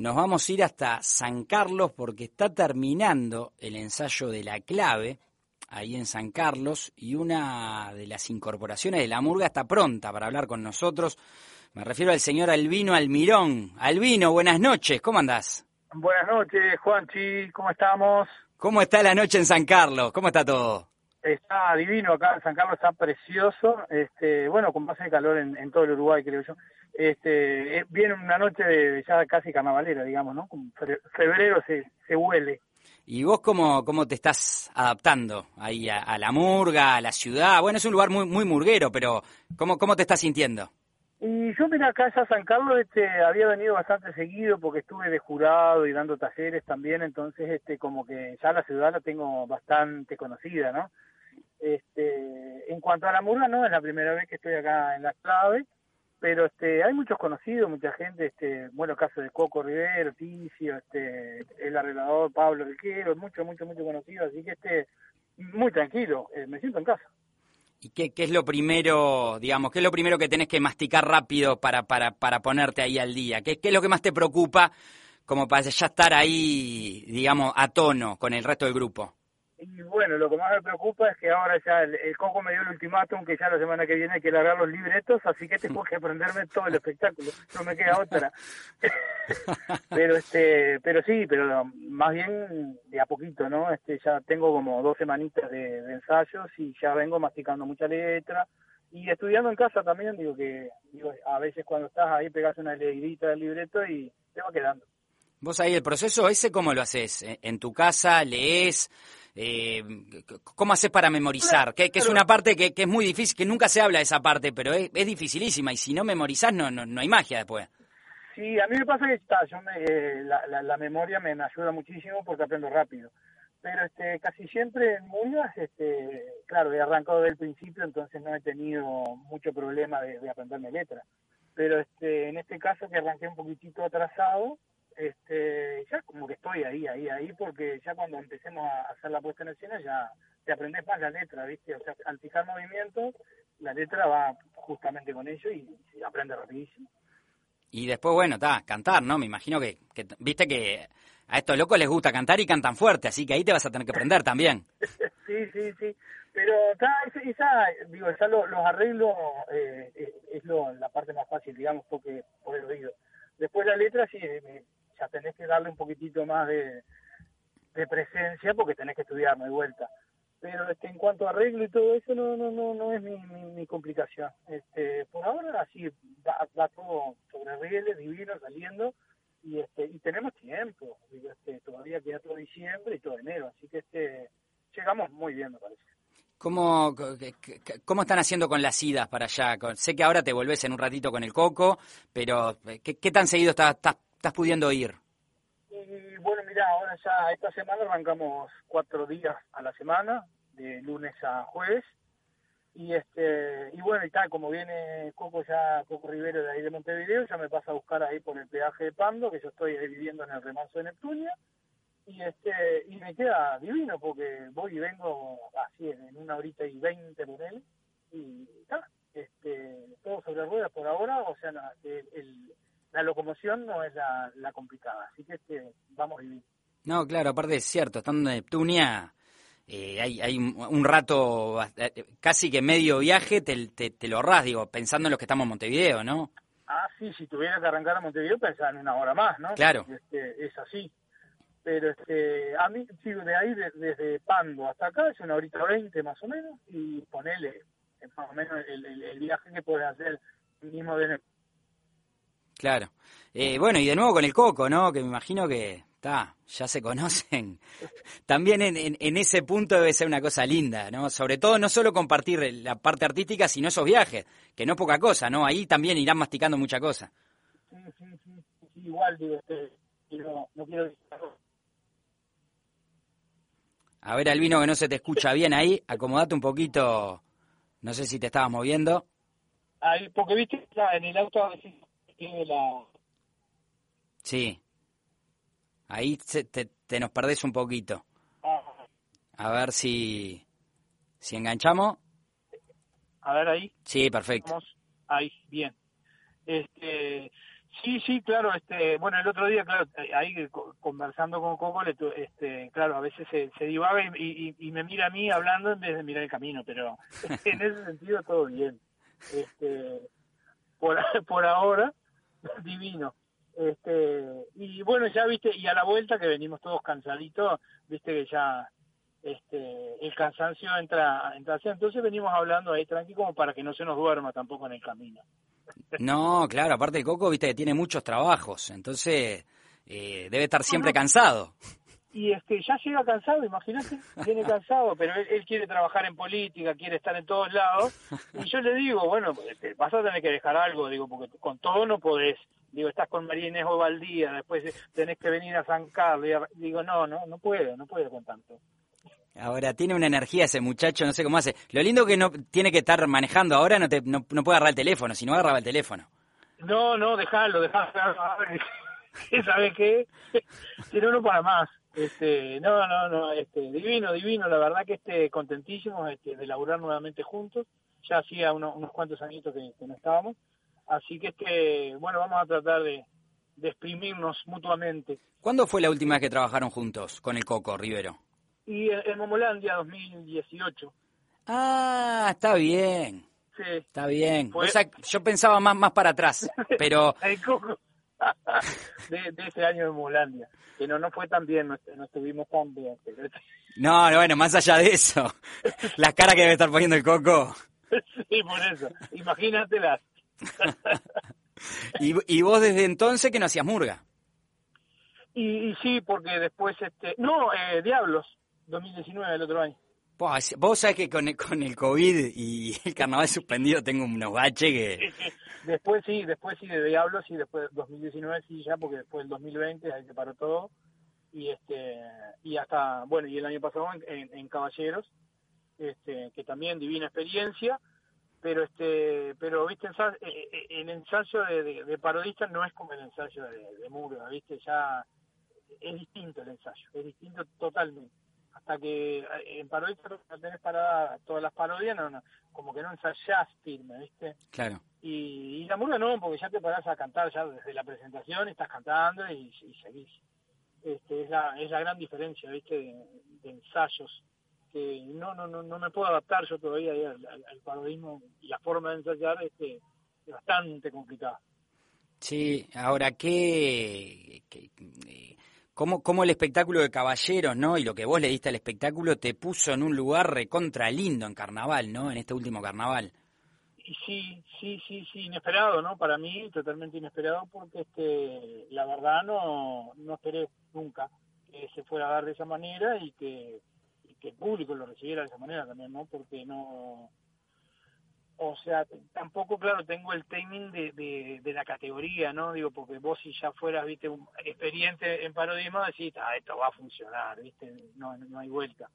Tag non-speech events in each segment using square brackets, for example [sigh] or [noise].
Nos vamos a ir hasta San Carlos porque está terminando el ensayo de la clave ahí en San Carlos y una de las incorporaciones de la murga está pronta para hablar con nosotros. Me refiero al señor Albino Almirón. Albino, buenas noches, ¿cómo andás? Buenas noches, Juanchi, ¿cómo estamos? ¿Cómo está la noche en San Carlos? ¿Cómo está todo? Está divino acá, San Carlos está precioso, este, bueno, con base de calor en, todo el Uruguay, creo yo. Este, eh, viene una noche de, ya casi carnavalera, digamos, ¿no? febrero se, se huele. ¿Y vos cómo, cómo te estás adaptando ahí a, la murga, a la ciudad? Bueno, es un lugar muy, muy murguero, pero ¿cómo, cómo te estás sintiendo? Y yo, mira, acá ya San Carlos este, había venido bastante seguido porque estuve de jurado y dando talleres también, entonces este, como que ya la ciudad la tengo bastante conocida, ¿no? Este, en cuanto a la murga, no, es la primera vez que estoy acá en la clave, pero este, hay muchos conocidos, mucha gente, este, bueno, caso de Coco Rivero, Ticio, este, el arreglador Pablo Riquero, mucho, mucho, mucho conocido, así que este, muy tranquilo, eh, me siento en casa. ¿Y qué, qué, es lo primero, digamos, qué es lo primero que tenés que masticar rápido para, para, para ponerte ahí al día? ¿Qué, ¿Qué es lo que más te preocupa como para ya estar ahí, digamos, a tono con el resto del grupo? Y bueno, lo que más me preocupa es que ahora ya el, Coco me dio el ultimátum que ya la semana que viene hay que largar los libretos, así que tengo que aprenderme todo el espectáculo, no me queda otra. [laughs] pero este, pero sí, pero más bien de a poquito, ¿no? Este, ya tengo como dos semanitas de, ensayos y ya vengo masticando mucha letra y estudiando en casa también, digo que digo, a veces cuando estás ahí pegas una leidita del libreto y te va quedando. Vos ahí el proceso ese, ¿cómo lo haces? ¿En tu casa lees? Eh, ¿Cómo haces para memorizar? Que, es una parte que, es muy difícil, que nunca se habla de esa parte, pero es, dificilísima y si no memorizás no, no, hay magia después. Sí, a mí me pasa que está, yo me, eh, la, memoria me, ayuda muchísimo porque aprendo rápido. Pero este, casi siempre en Murgas, este, claro, he arrancado desde el principio, entonces no he tenido mucho problema de, de aprenderme letra. Pero este, en este caso que arranqué un poquitito atrasado, este, ya como que estoy ahí, ahí, ahí, porque ya cuando empecemos a hacer la puesta en escena ya te aprendes más la letra, ¿viste? O sea, al fijar movimientos, la letra va justamente con ello y, y aprende rapidísimo. Y después, bueno, está, cantar, ¿no? Me imagino que, viste que a estos locos les gusta cantar y cantan fuerte, así que ahí te vas a tener que aprender también. [laughs] sí, sí, sí. Pero está, esa, digo, ya los arreglos eh, es lo, la parte más fácil, digamos, porque por el oído. Después la letra sí, tenés que darle un poquitito más de, presencia porque tenés que estudiar, hay vuelta. Pero este, en cuanto a arreglo y todo eso, no no no no es mi, mi, complicación. Este, por ahora así va, todo sobre rieles, divino, saliendo, y este y tenemos tiempo. Este, todavía queda todo diciembre y todo enero, así que este llegamos muy bien, me parece. ¿Cómo, ¿Cómo están haciendo con las idas para allá? Sé que ahora te volvés en un ratito con el coco, pero ¿qué, qué tan seguido estás, estás estás pudiendo ir? Y bueno, mira, ahora ya esta semana arrancamos cuatro días a la semana, de lunes a jueves. Y este y bueno, y tal, como viene Coco ya, Coco Rivero de ahí de Montevideo, ya me pasa a buscar ahí por el peaje de Pando, que yo estoy viviendo en el remanso de Neptunia. Y este y me queda divino porque voy y vengo así en una horita y veinte por él. Y está, este, todo sobre ruedas por ahora, o sea, el la locomoción no es la, complicada, así que este, vamos a vivir. No, claro, aparte es cierto, estando en Neptunia, eh, hay, hay un rato, eh, casi que medio viaje, te, te, lo ahorras, digo, pensando en los que estamos en Montevideo, ¿no? Ah, sí, si tuviera que arrancar a Montevideo pensaba en una hora más, ¿no? Claro. Este, es así. Pero este, a mí, sí, de ahí, desde Pando hasta acá, es una horita veinte más o menos, y ponele más o menos el, viaje que puedes hacer mismo de Claro. Eh, bueno, y de nuevo con el Coco, ¿no? Que me imagino que está, ya se conocen. [laughs] También en, en, ese punto debe ser una cosa linda, ¿no? Sobre todo no solo compartir la parte artística, sino esos viajes, que no es poca cosa, ¿no? Ahí también irán masticando mucha cosa. Sí, sí, sí, igual, digo, este, no, no quiero... A ver, Albino, que no se te escucha bien ahí, acomodate un poquito, no sé si te estabas moviendo. Ahí, porque viste, en el auto a veces tiene la... Sí. Ahí te, te, nos perdés un poquito. Ah. A ver si, si enganchamos. A ver ahí. Sí, perfecto. Ahí, bien. Este, sí, sí, claro, este, bueno, el otro día, claro, ahí conversando con Coco, este, claro, a veces se, se divaga y, y, me mira a mí hablando en vez de mirar el camino, pero [laughs] en ese sentido todo bien. Este, por, [laughs] por ahora, [laughs] divino. Este, y bueno, ya viste, y a la vuelta que venimos todos cansaditos, viste que ya este, el cansancio entra, entra así. Entonces venimos hablando ahí tranqui como para que no se nos duerma tampoco en el camino. [laughs] No, claro, aparte de Coco, viste que tiene muchos trabajos, entonces eh, debe estar siempre cansado. Y es que ya llega cansado, imagínate, viene cansado, pero él, quiere trabajar en política, quiere estar en todos lados, y yo le digo, bueno, este, vas a tener que dejar algo, digo, porque con todo no podés. Digo, estás con María Inés Ovaldía, después tenés que venir a San Carlos, digo, no, no, no puedo, no puedo con tanto. Ahora tiene una energía ese muchacho, no sé cómo hace. Lo lindo que no tiene que estar manejando ahora, no, te, no, puede agarrar el teléfono, si no agarraba el teléfono. No, no, dejalo, dejalo. [laughs] ¿Sabes qué? si no, no para más. Este, no, no, no, este, divino, divino, la verdad que este, contentísimos este, de laburar nuevamente juntos. Ya hacía unos cuantos añitos que, no estábamos. Así que, este, bueno, vamos a tratar de, de exprimirnos mutuamente. ¿Cuándo fue la última vez que trabajaron juntos con el Coco Rivero? y en, Momolandia 2018. Ah, está bien. Sí. Está bien. yo pensaba más, más para atrás, [laughs] pero... [laughs] de, de, ese año de Momolandia. Que no, no fue tan bien, no, estuvimos tan bien. [laughs] No, bueno, más allá de eso. Las caras que debe estar poniendo el coco. Sí, por eso. Imagínatelas. [laughs] ¿Y, ¿Y vos desde entonces que no hacías murga? Y, sí, porque después, este, no, eh, Diablos, 2019, el otro año. Vos sabés que con el, con el COVID y [laughs] el carnaval suspendido tengo unos baches que... después sí, después sí de Diablos y después 2019 sí ya, porque después del 2020 ahí se paró todo. Y este y hasta, bueno, y el año pasado en, Caballeros, este, que también divina experiencia, pero este pero viste eh, eh, el ensayo de, parodista no es como el ensayo de, de viste ya es distinto el ensayo es distinto totalmente hasta que eh, en parodia no tenés parada todas las parodias, no, como que no ensayás firme, ¿viste? Claro. Y, la murga no, porque ya te parás a cantar ya desde la presentación, estás cantando y, seguís. Este, es, la, es la gran diferencia, ¿viste? De, ensayos que no, no, no, no me puedo adaptar yo todavía al, al, parodismo y la forma de ensayar este, es bastante complicada. Sí, ahora, ¿qué, qué, cómo, el espectáculo de caballeros, ¿no? Y lo que vos le diste al espectáculo te puso en un lugar recontra lindo en carnaval, ¿no? En este último carnaval. Sí, sí, sí, sí, inesperado, ¿no? Para mí, totalmente inesperado, porque este, la verdad no, no esperé nunca que se fuera a dar de esa manera y que, y que el público lo recibiera de esa manera también, ¿no? Porque no, o sea, tampoco, claro, tengo el timing de, de, la categoría, ¿no? Digo, porque vos si ya fueras, viste, un experiente en parodismo, decís, ah, esto va a funcionar, viste, no, no hay vuelta.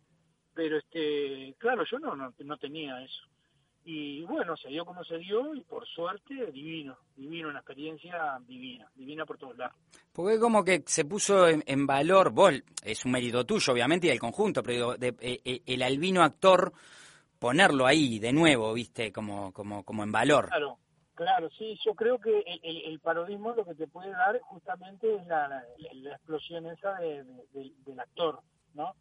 Pero, este, claro, yo no, no, tenía eso. Y bueno, se dio como se dio y por suerte, divino, divino, una experiencia divina, divina por todos lados. Porque como que se puso en, valor, vos, es un mérito tuyo, obviamente, y del conjunto, pero de, eh, eh, el albino actor ponerlo ahí de nuevo, viste, como, como, como en valor. Claro, claro, sí, yo creo que el, parodismo lo que te puede dar justamente es la, explosión esa del actor, ¿no?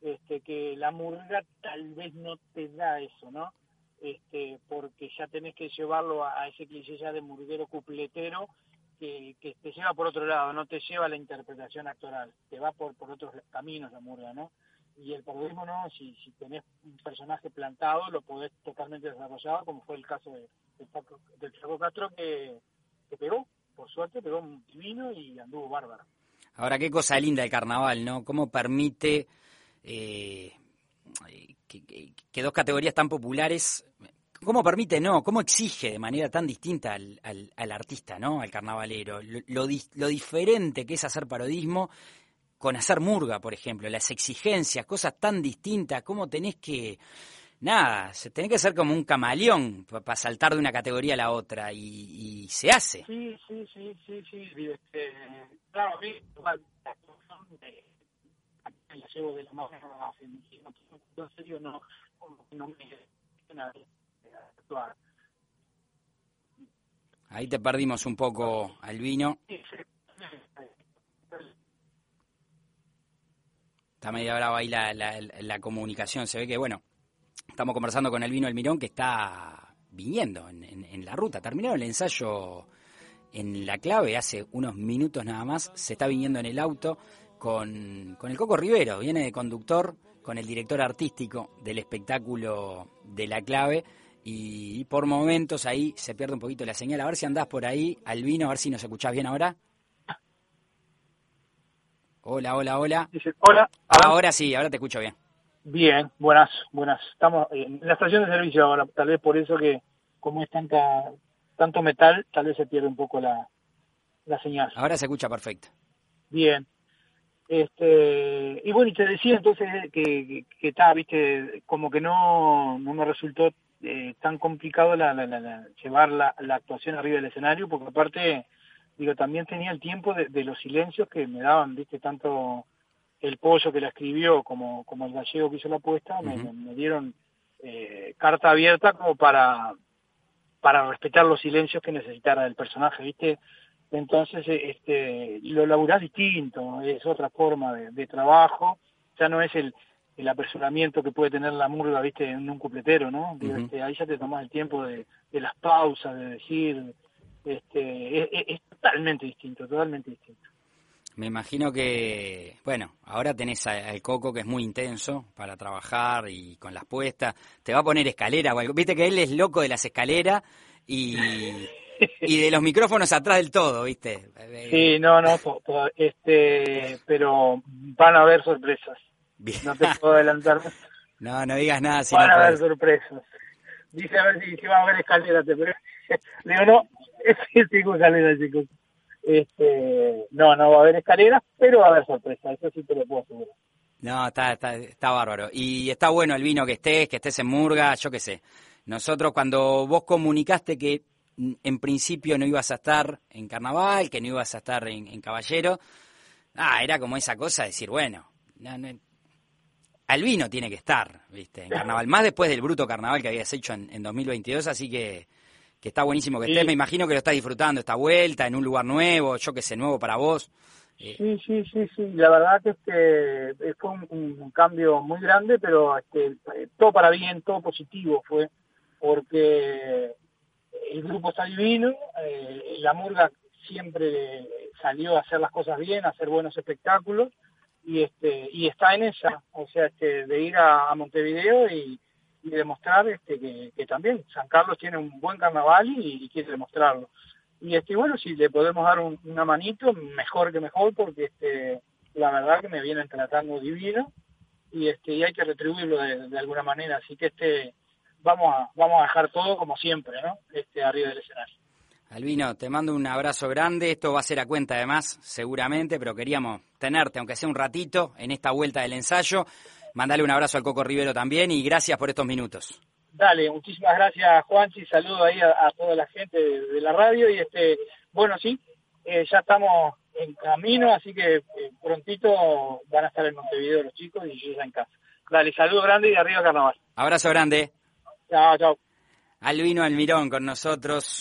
Este, que la murga tal vez no te da eso, ¿no? Este, porque ya tenés que llevarlo a, ese cliché ya de murguero cupletero que, que, te lleva por otro lado, no te lleva la interpretación actoral, te va por, por otros caminos la murga, ¿no? Y el periodismo no, si, si tenés un personaje plantado lo podés totalmente desarrollar, como fue el caso de, del Chaco Castro que, que pegó, por suerte pegó un divino y anduvo bárbaro. Ahora, qué cosa linda el carnaval, ¿no? ¿Cómo permite eh, que, dos categorías tan populares cómo permite, no, cómo exige de manera tan distinta al, al, artista, ¿no? Al carnavalero. Lo, lo, diferente que es hacer parodismo con hacer murga, por ejemplo, las exigencias, cosas tan distintas, cómo tenés que, nada, se tenés que ser como un camaleón para saltar de una categoría a la otra y, se hace. Sí, sí, sí, sí, sí, este, claro, a mí, la de, la llevo de la mano hace en serio no, no me actuar. Ahí te perdimos un poco, Albino. Está media brava ahí la, la, comunicación. Se ve que, bueno, estamos conversando con Albino Almirón que está viniendo en, la ruta. Terminaron el ensayo en la clave hace unos minutos nada más. Se está viniendo en el auto con, con el Coco Rivero. Viene de conductor con el director artístico del espectáculo de la clave y, por momentos ahí se pierde un poquito la señal. A ver si andás por ahí, Albino, a ver si nos escuchás bien ahora. Hola, hola, hola. hola. Ahora sí, ahora te escucho bien. Bien, buenas, buenas. Estamos en la estación de servicio ahora, tal vez por eso que como es tanta tanto metal, tal vez se pierde un poco la, la señal. Ahora se escucha perfecto. Bien. Este, y bueno, y te decía entonces que, que, está, viste, como que no, no me resultó eh, tan complicado la, la, llevar la, la, actuación arriba del escenario, porque aparte, digo, también tenía el tiempo de, los silencios que me daban, viste, tanto el pollo que la escribió como, como el gallego que hizo la apuesta, me, dieron eh, carta abierta como para, para respetar los silencios que necesitara el personaje, viste, entonces eh, este, lo laburás distinto, es otra forma de, trabajo, ya no es el, el apresuramiento que puede tener la murga, viste, en un cupletero, ¿no? Este, ahí ya te tomás el tiempo de, las pausas, de decir, este, es, totalmente distinto, totalmente distinto. Me imagino que, bueno, ahora tenés al Coco que es muy intenso para trabajar y con las puestas. Te va a poner escalera o algo. Viste que él es loco de las escaleras y [laughs] y de los micrófonos atrás del todo, ¿viste? Sí, no, no, este, pero van a haber sorpresas. No te puedo adelantar. [laughs] no, no digas nada. Si van a haber sorpresas. Dice a ver si, si va a haber escaleras, [laughs] pero digo, no, [laughs] es tengo escaleras, chicos. Este, no, no va a haber escaleras, pero va a haber sorpresas, eso sí te lo puedo asegurar. No, está, está, está bárbaro. Y está bueno el vino que estés, que estés en Murga, yo qué sé. Nosotros cuando vos comunicaste que en principio no ibas a estar en carnaval, que no ibas a estar en, caballero. Ah, era como esa cosa de decir, bueno, no, no, Albino tiene que estar, ¿viste? En carnaval, más después del bruto carnaval que habías hecho en, 2022, así que, que está buenísimo que estés. Me imagino que lo estás disfrutando esta vuelta en un lugar nuevo, yo que sé, nuevo para vos. Eh, sí, sí, sí, sí. La verdad que este, fue un, cambio muy grande, pero este, todo para bien, todo positivo fue, porque el grupo está divino, eh, la murga siempre salió a hacer las cosas bien, a hacer buenos espectáculos y este y está en esa, o sea, este, de ir a, Montevideo y, demostrar este, que, también San Carlos tiene un buen carnaval y, quiere demostrarlo. Y este bueno, si le podemos dar una manito, mejor que mejor, porque este la verdad que me vienen tratando divino y este y hay que retribuirlo de, de alguna manera, así que este vamos a, vamos a dejar todo como siempre, ¿no? Este, arriba del escenario. Albino, te mando un abrazo grande. Esto va a ser a cuenta además, seguramente, pero queríamos tenerte, aunque sea un ratito, en esta vuelta del ensayo. Mandale un abrazo al Coco Rivero también y gracias por estos minutos. Dale, muchísimas gracias Juanchi, saludo ahí a, toda la gente de, la radio y este, bueno sí, eh, ya estamos en camino, así que eh, prontito van a estar en Montevideo los chicos y yo ya en casa. Dale, saludo grande y arriba carnaval. Abrazo grande. Chao, chao. Albino Almirón con nosotros.